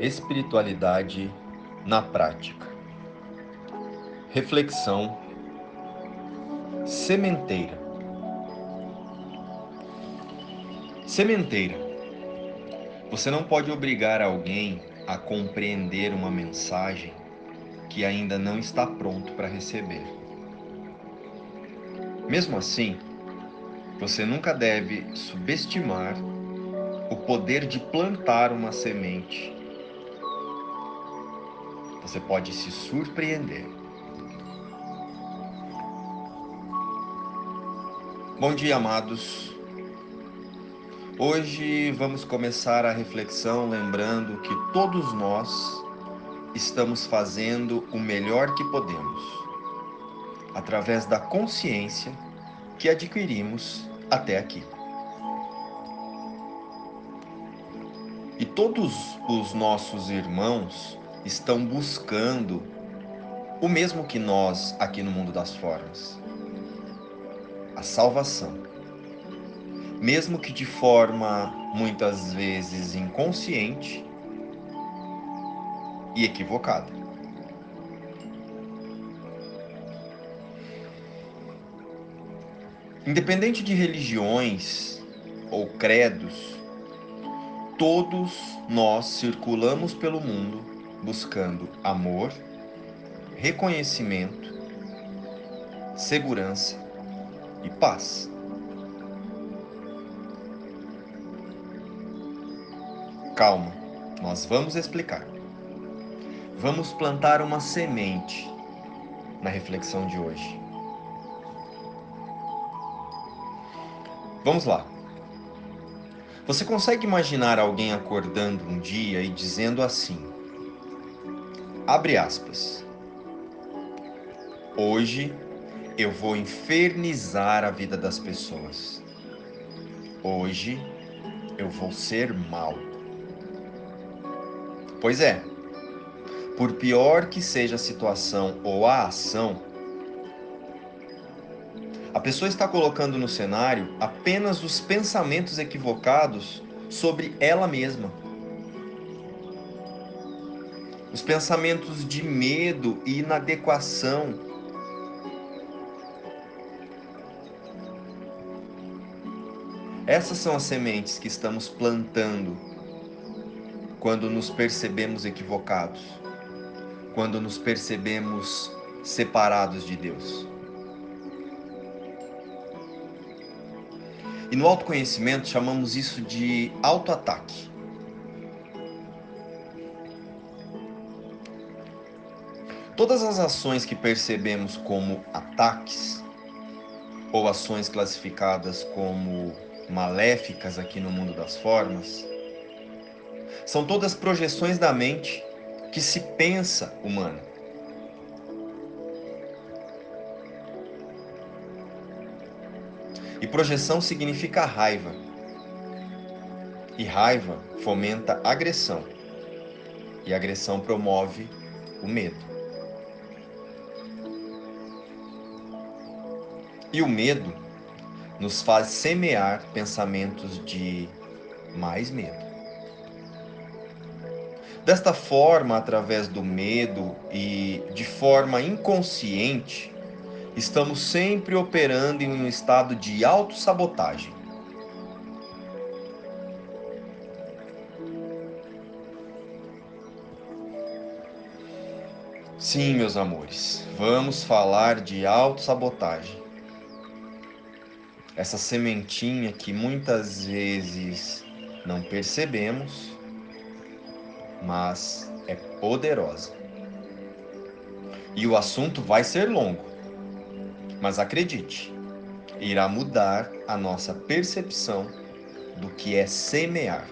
Espiritualidade na prática. Reflexão sementeira. Sementeira. Você não pode obrigar alguém a compreender uma mensagem que ainda não está pronto para receber. Mesmo assim, você nunca deve subestimar o poder de plantar uma semente. Você pode se surpreender. Bom dia, amados. Hoje vamos começar a reflexão lembrando que todos nós estamos fazendo o melhor que podemos, através da consciência que adquirimos até aqui. E todos os nossos irmãos estão buscando o mesmo que nós aqui no mundo das formas: a salvação. Mesmo que de forma muitas vezes inconsciente e equivocada. Independente de religiões ou credos, todos nós circulamos pelo mundo buscando amor, reconhecimento, segurança e paz. Calma, nós vamos explicar. Vamos plantar uma semente na reflexão de hoje. Vamos lá. Você consegue imaginar alguém acordando um dia e dizendo assim: abre aspas. Hoje eu vou infernizar a vida das pessoas. Hoje eu vou ser mal. Pois é, por pior que seja a situação ou a ação, a pessoa está colocando no cenário apenas os pensamentos equivocados sobre ela mesma. Os pensamentos de medo e inadequação. Essas são as sementes que estamos plantando quando nos percebemos equivocados, quando nos percebemos separados de Deus. E no autoconhecimento chamamos isso de autoataque. Todas as ações que percebemos como ataques, ou ações classificadas como maléficas aqui no mundo das formas, são todas projeções da mente que se pensa humana. E projeção significa raiva. E raiva fomenta agressão. E agressão promove o medo. E o medo nos faz semear pensamentos de mais medo. Desta forma, através do medo e de forma inconsciente, estamos sempre operando em um estado de autossabotagem. Sim, meus amores, vamos falar de autossabotagem. Essa sementinha que muitas vezes não percebemos, mas é poderosa. E o assunto vai ser longo. Mas acredite, irá mudar a nossa percepção do que é semear.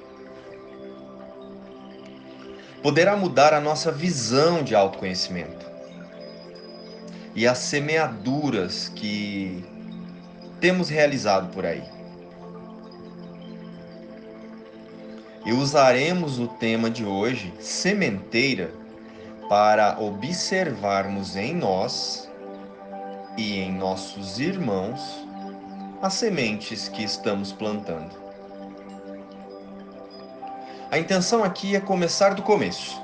Poderá mudar a nossa visão de autoconhecimento e as semeaduras que temos realizado por aí. E usaremos o tema de hoje, sementeira, para observarmos em nós e em nossos irmãos as sementes que estamos plantando. A intenção aqui é começar do começo.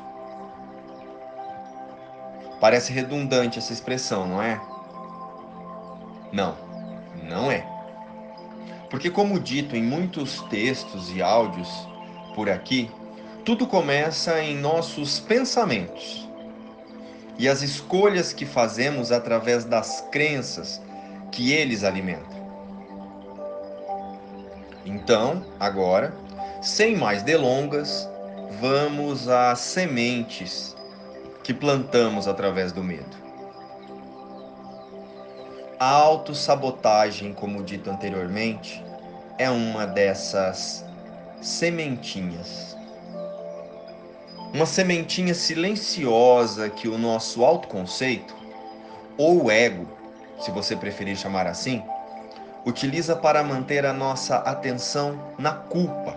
Parece redundante essa expressão, não é? Não, não é. Porque, como dito em muitos textos e áudios por aqui, tudo começa em nossos pensamentos e as escolhas que fazemos através das crenças que eles alimentam. Então, agora, sem mais delongas, vamos às sementes que plantamos através do medo. A autossabotagem, como dito anteriormente, é uma dessas sementinhas. Uma sementinha silenciosa que o nosso autoconceito, ou ego, se você preferir chamar assim, utiliza para manter a nossa atenção na culpa.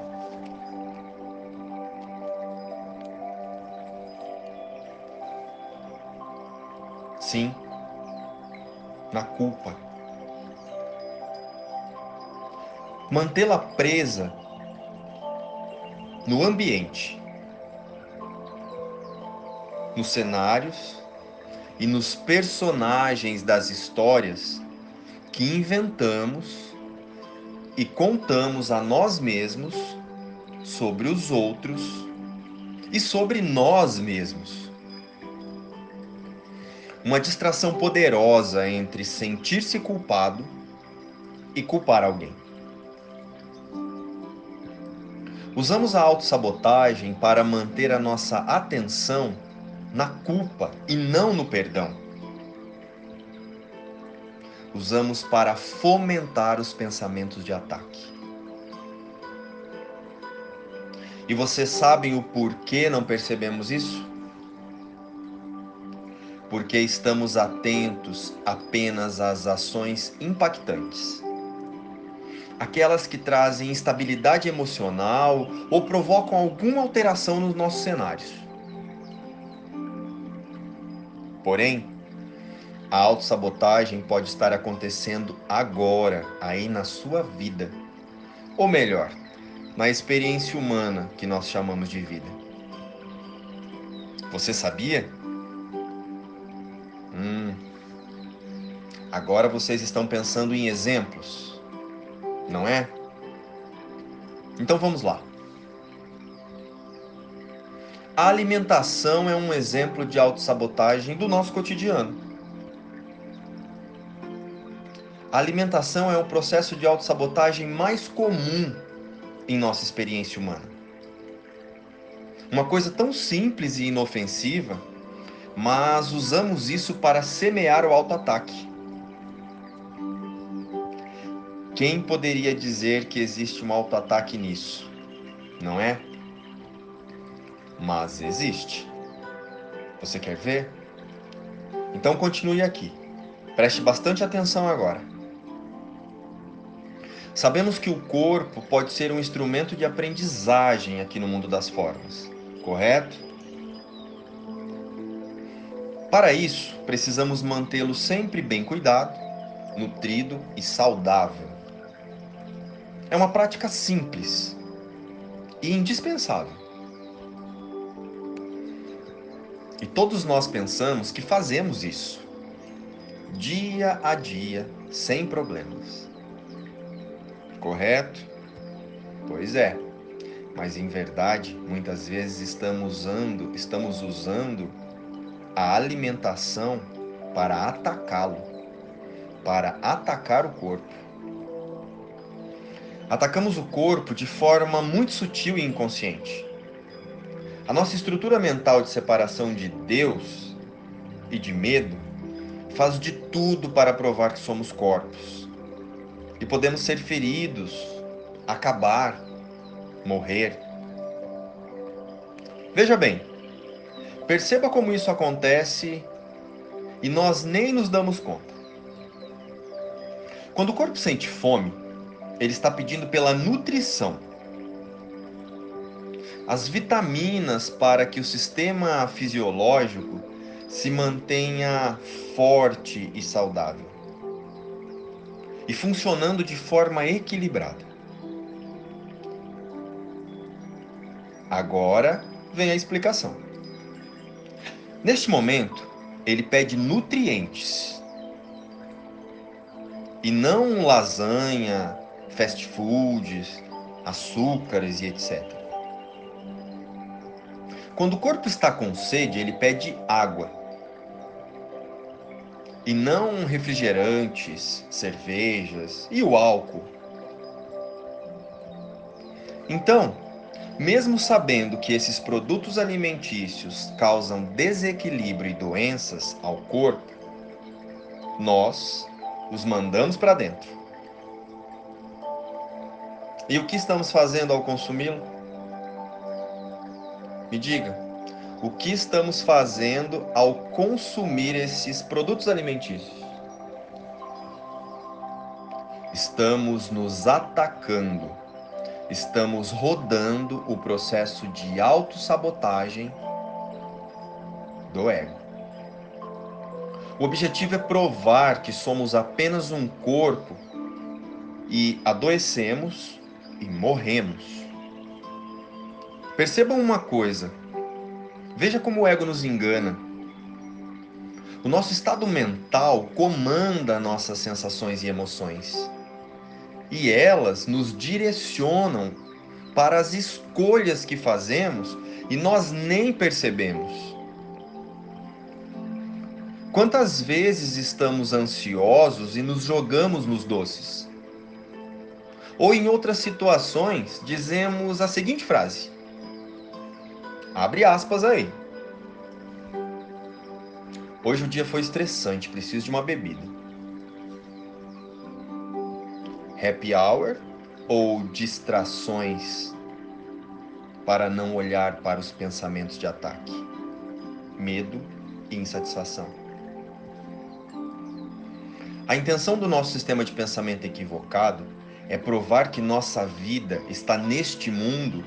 Sim, na culpa. Mantê-la presa no ambiente, nos cenários e nos personagens das histórias que inventamos e contamos a nós mesmos sobre os outros e sobre nós mesmos. Uma distração poderosa entre sentir-se culpado e culpar alguém. Usamos a autossabotagem para manter a nossa atenção na culpa e não no perdão usamos para fomentar os pensamentos de ataque. E vocês sabem o porquê não percebemos isso? Porque estamos atentos apenas às ações impactantes. Aquelas que trazem instabilidade emocional ou provocam alguma alteração nos nossos cenários. Porém, a autossabotagem pode estar acontecendo agora, aí na sua vida. Ou melhor, na experiência humana que nós chamamos de vida. Você sabia? Agora vocês estão pensando em exemplos, não é? Então vamos lá. A alimentação é um exemplo de autossabotagem do nosso cotidiano. A alimentação é o processo de autossabotagem mais comum em nossa experiência humana. Uma coisa tão simples e inofensiva, mas usamos isso para semear o autoataque. Quem poderia dizer que existe um autoataque nisso? Não é? Mas existe. Você quer ver? Então continue aqui. Preste bastante atenção agora. Sabemos que o corpo pode ser um instrumento de aprendizagem aqui no mundo das formas, correto? Para isso, precisamos mantê-lo sempre bem cuidado, nutrido e saudável. É uma prática simples e indispensável. E todos nós pensamos que fazemos isso, dia a dia, sem problemas correto? Pois é. Mas em verdade, muitas vezes estamos usando, estamos usando a alimentação para atacá-lo, para atacar o corpo. Atacamos o corpo de forma muito sutil e inconsciente. A nossa estrutura mental de separação de Deus e de medo faz de tudo para provar que somos corpos e podemos ser feridos, acabar, morrer. Veja bem, perceba como isso acontece e nós nem nos damos conta. Quando o corpo sente fome, ele está pedindo pela nutrição. As vitaminas para que o sistema fisiológico se mantenha forte e saudável e funcionando de forma equilibrada. Agora vem a explicação. Neste momento, ele pede nutrientes e não lasanha, fast foods, açúcares e etc. Quando o corpo está com sede, ele pede água. E não refrigerantes, cervejas e o álcool. Então, mesmo sabendo que esses produtos alimentícios causam desequilíbrio e doenças ao corpo, nós os mandamos para dentro. E o que estamos fazendo ao consumi-lo? Me diga, o que estamos fazendo ao consumir esses produtos alimentícios? Estamos nos atacando, estamos rodando o processo de autossabotagem do ego. O objetivo é provar que somos apenas um corpo e adoecemos e morremos. Percebam uma coisa. Veja como o ego nos engana. O nosso estado mental comanda nossas sensações e emoções. E elas nos direcionam para as escolhas que fazemos e nós nem percebemos. Quantas vezes estamos ansiosos e nos jogamos nos doces? Ou em outras situações, dizemos a seguinte frase: Abre aspas aí. Hoje o dia foi estressante, preciso de uma bebida. Happy hour ou distrações para não olhar para os pensamentos de ataque, medo e insatisfação. A intenção do nosso sistema de pensamento equivocado é provar que nossa vida está neste mundo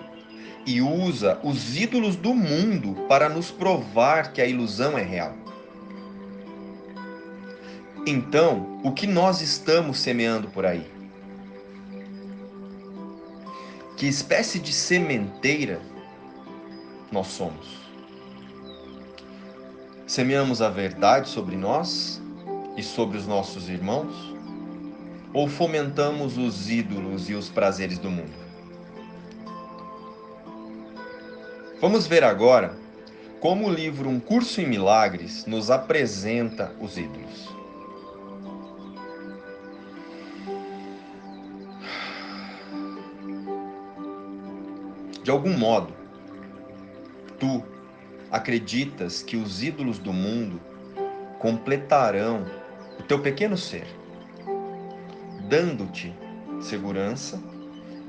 e usa os ídolos do mundo para nos provar que a ilusão é real. Então, o que nós estamos semeando por aí? Que espécie de sementeira nós somos? Semeamos a verdade sobre nós e sobre os nossos irmãos? Ou fomentamos os ídolos e os prazeres do mundo? Vamos ver agora como o livro Um Curso em Milagres nos apresenta os ídolos. De algum modo, tu acreditas que os ídolos do mundo completarão o teu pequeno ser, dando-te segurança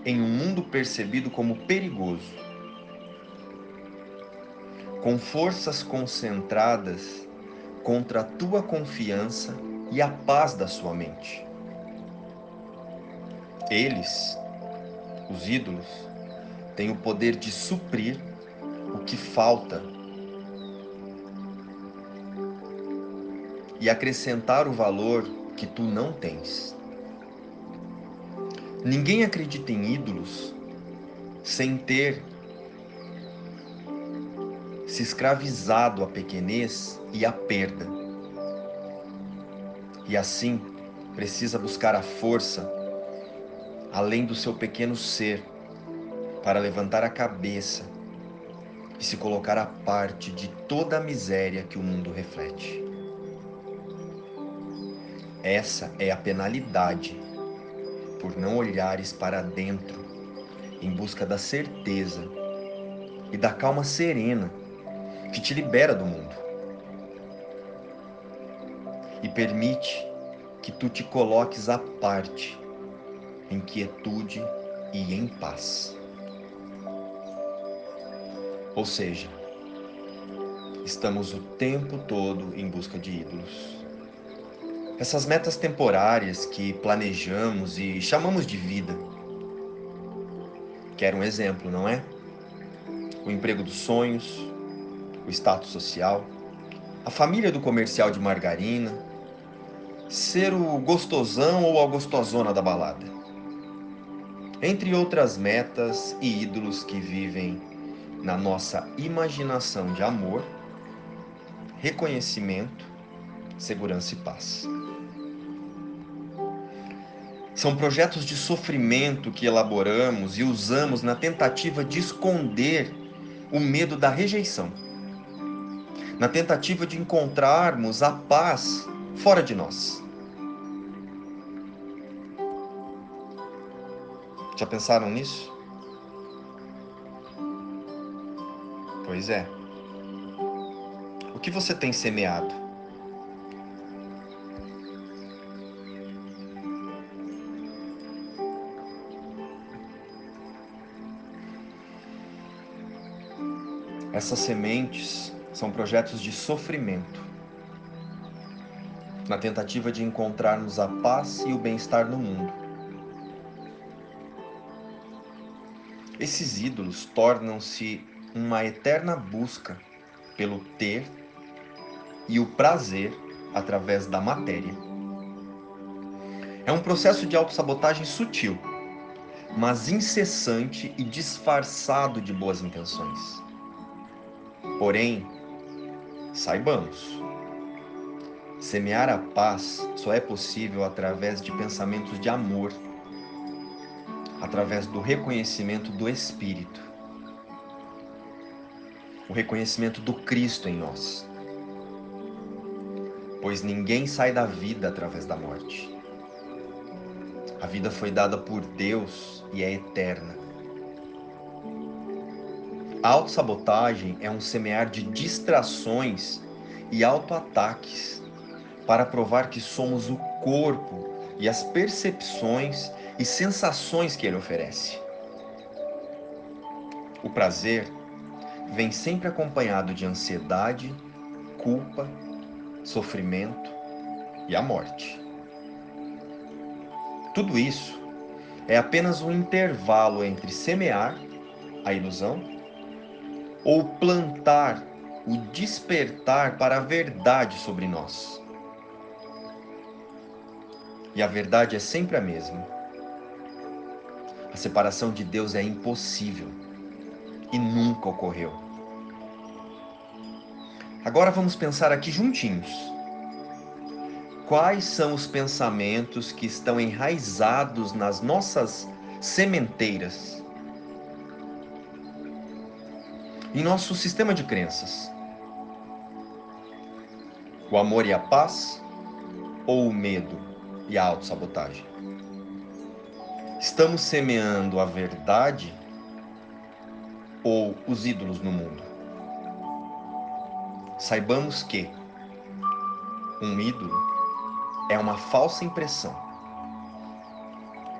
em um mundo percebido como perigoso, com forças concentradas contra a tua confiança e a paz da sua mente. Eles, os ídolos, têm o poder de suprir o que falta e acrescentar o valor que tu não tens. Ninguém acredita em ídolos sem ter se escravizado à pequenez e à perda. E assim precisa buscar a força além do seu pequeno ser para levantar a cabeça e se colocar à parte de toda a miséria que o mundo reflete. Essa é a penalidade por não olhares para dentro em busca da certeza e da calma serena que te libera do mundo e permite que tu te coloques à parte em quietude e em paz. Ou seja, estamos o tempo todo em busca de ídolos essas metas temporárias que planejamos e chamamos de vida. Quero um exemplo, não é? O emprego dos sonhos, o status social, a família do comercial de margarina, ser o gostosão ou a gostosona da balada. Entre outras metas e ídolos que vivem na nossa imaginação de amor, reconhecimento, segurança e paz. São projetos de sofrimento que elaboramos e usamos na tentativa de esconder o medo da rejeição, na tentativa de encontrarmos a paz fora de nós. Já pensaram nisso? Pois é. O que você tem semeado? Essas sementes são projetos de sofrimento, na tentativa de encontrarmos a paz e o bem-estar no mundo. Esses ídolos tornam-se uma eterna busca pelo ter e o prazer através da matéria. É um processo de autossabotagem sutil, mas incessante e disfarçado de boas intenções. Porém, saibamos, semear a paz só é possível através de pensamentos de amor, através do reconhecimento do Espírito, o reconhecimento do Cristo em nós. Pois ninguém sai da vida através da morte. A vida foi dada por Deus e é eterna. A autossabotagem é um semear de distrações e autoataques para provar que somos o corpo e as percepções e sensações que ele oferece. O prazer vem sempre acompanhado de ansiedade, culpa, sofrimento e a morte. Tudo isso é apenas um intervalo entre semear a ilusão ou plantar o despertar para a verdade sobre nós. E a verdade é sempre a mesma. A separação de Deus é impossível e nunca ocorreu. Agora vamos pensar aqui juntinhos. Quais são os pensamentos que estão enraizados nas nossas sementeiras? Em nosso sistema de crenças? O amor e a paz ou o medo e a autossabotagem? Estamos semeando a verdade ou os ídolos no mundo? Saibamos que um ídolo é uma falsa impressão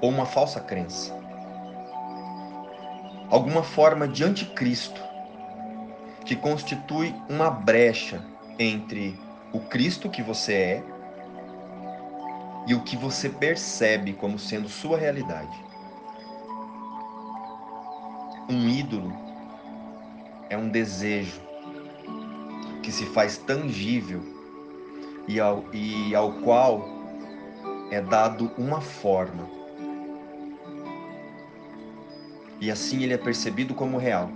ou uma falsa crença, alguma forma de anticristo que constitui uma brecha entre o Cristo que você é e o que você percebe como sendo sua realidade. Um ídolo é um desejo que se faz tangível e ao, e ao qual é dado uma forma. E assim ele é percebido como real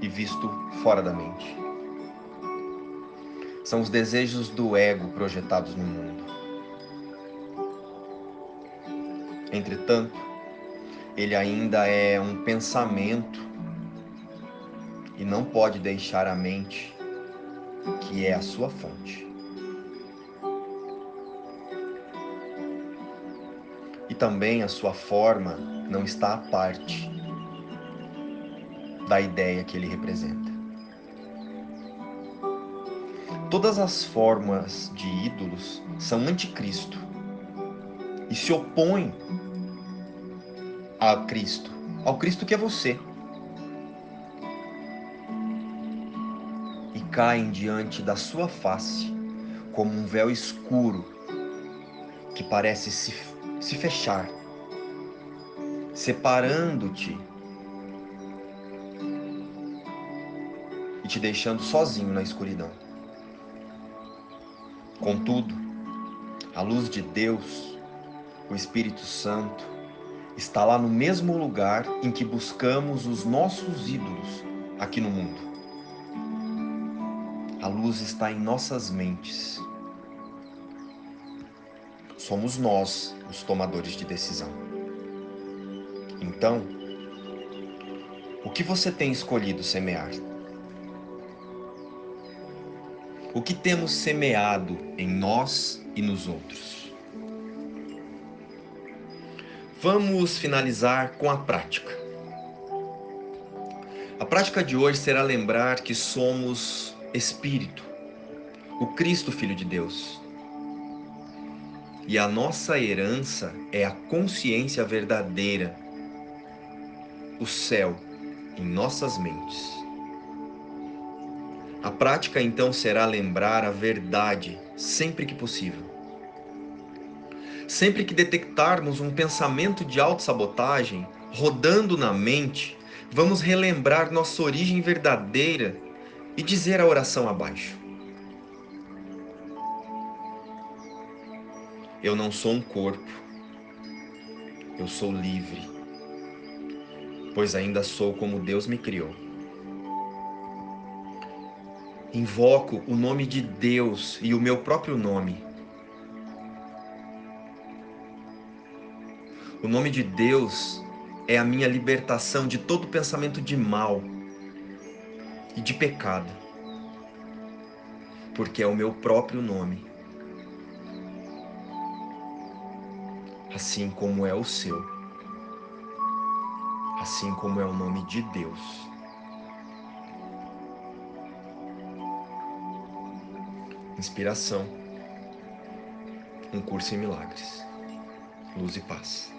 e visto fora da mente. São os desejos do ego projetados no mundo. Entretanto, ele ainda é um pensamento e não pode deixar a mente, que é a sua fonte. E também a sua forma não está à parte da ideia que ele representa. Todas as formas de ídolos são anticristo e se opõem a Cristo, ao Cristo que é você. E caem diante da sua face como um véu escuro que parece se, se fechar, separando-te e te deixando sozinho na escuridão. Contudo, a luz de Deus, o Espírito Santo, está lá no mesmo lugar em que buscamos os nossos ídolos aqui no mundo. A luz está em nossas mentes. Somos nós os tomadores de decisão. Então, o que você tem escolhido semear? O que temos semeado em nós e nos outros? Vamos finalizar com a prática. A prática de hoje será lembrar que somos Espírito, o Cristo Filho de Deus. E a nossa herança é a consciência verdadeira, o céu em nossas mentes. A prática então será lembrar a verdade sempre que possível. Sempre que detectarmos um pensamento de autossabotagem rodando na mente, vamos relembrar nossa origem verdadeira e dizer a oração abaixo. Eu não sou um corpo, eu sou livre, pois ainda sou como Deus me criou. Invoco o nome de Deus e o meu próprio nome. O nome de Deus é a minha libertação de todo pensamento de mal e de pecado, porque é o meu próprio nome, assim como é o seu, assim como é o nome de Deus. Inspiração, um curso em milagres, luz e paz.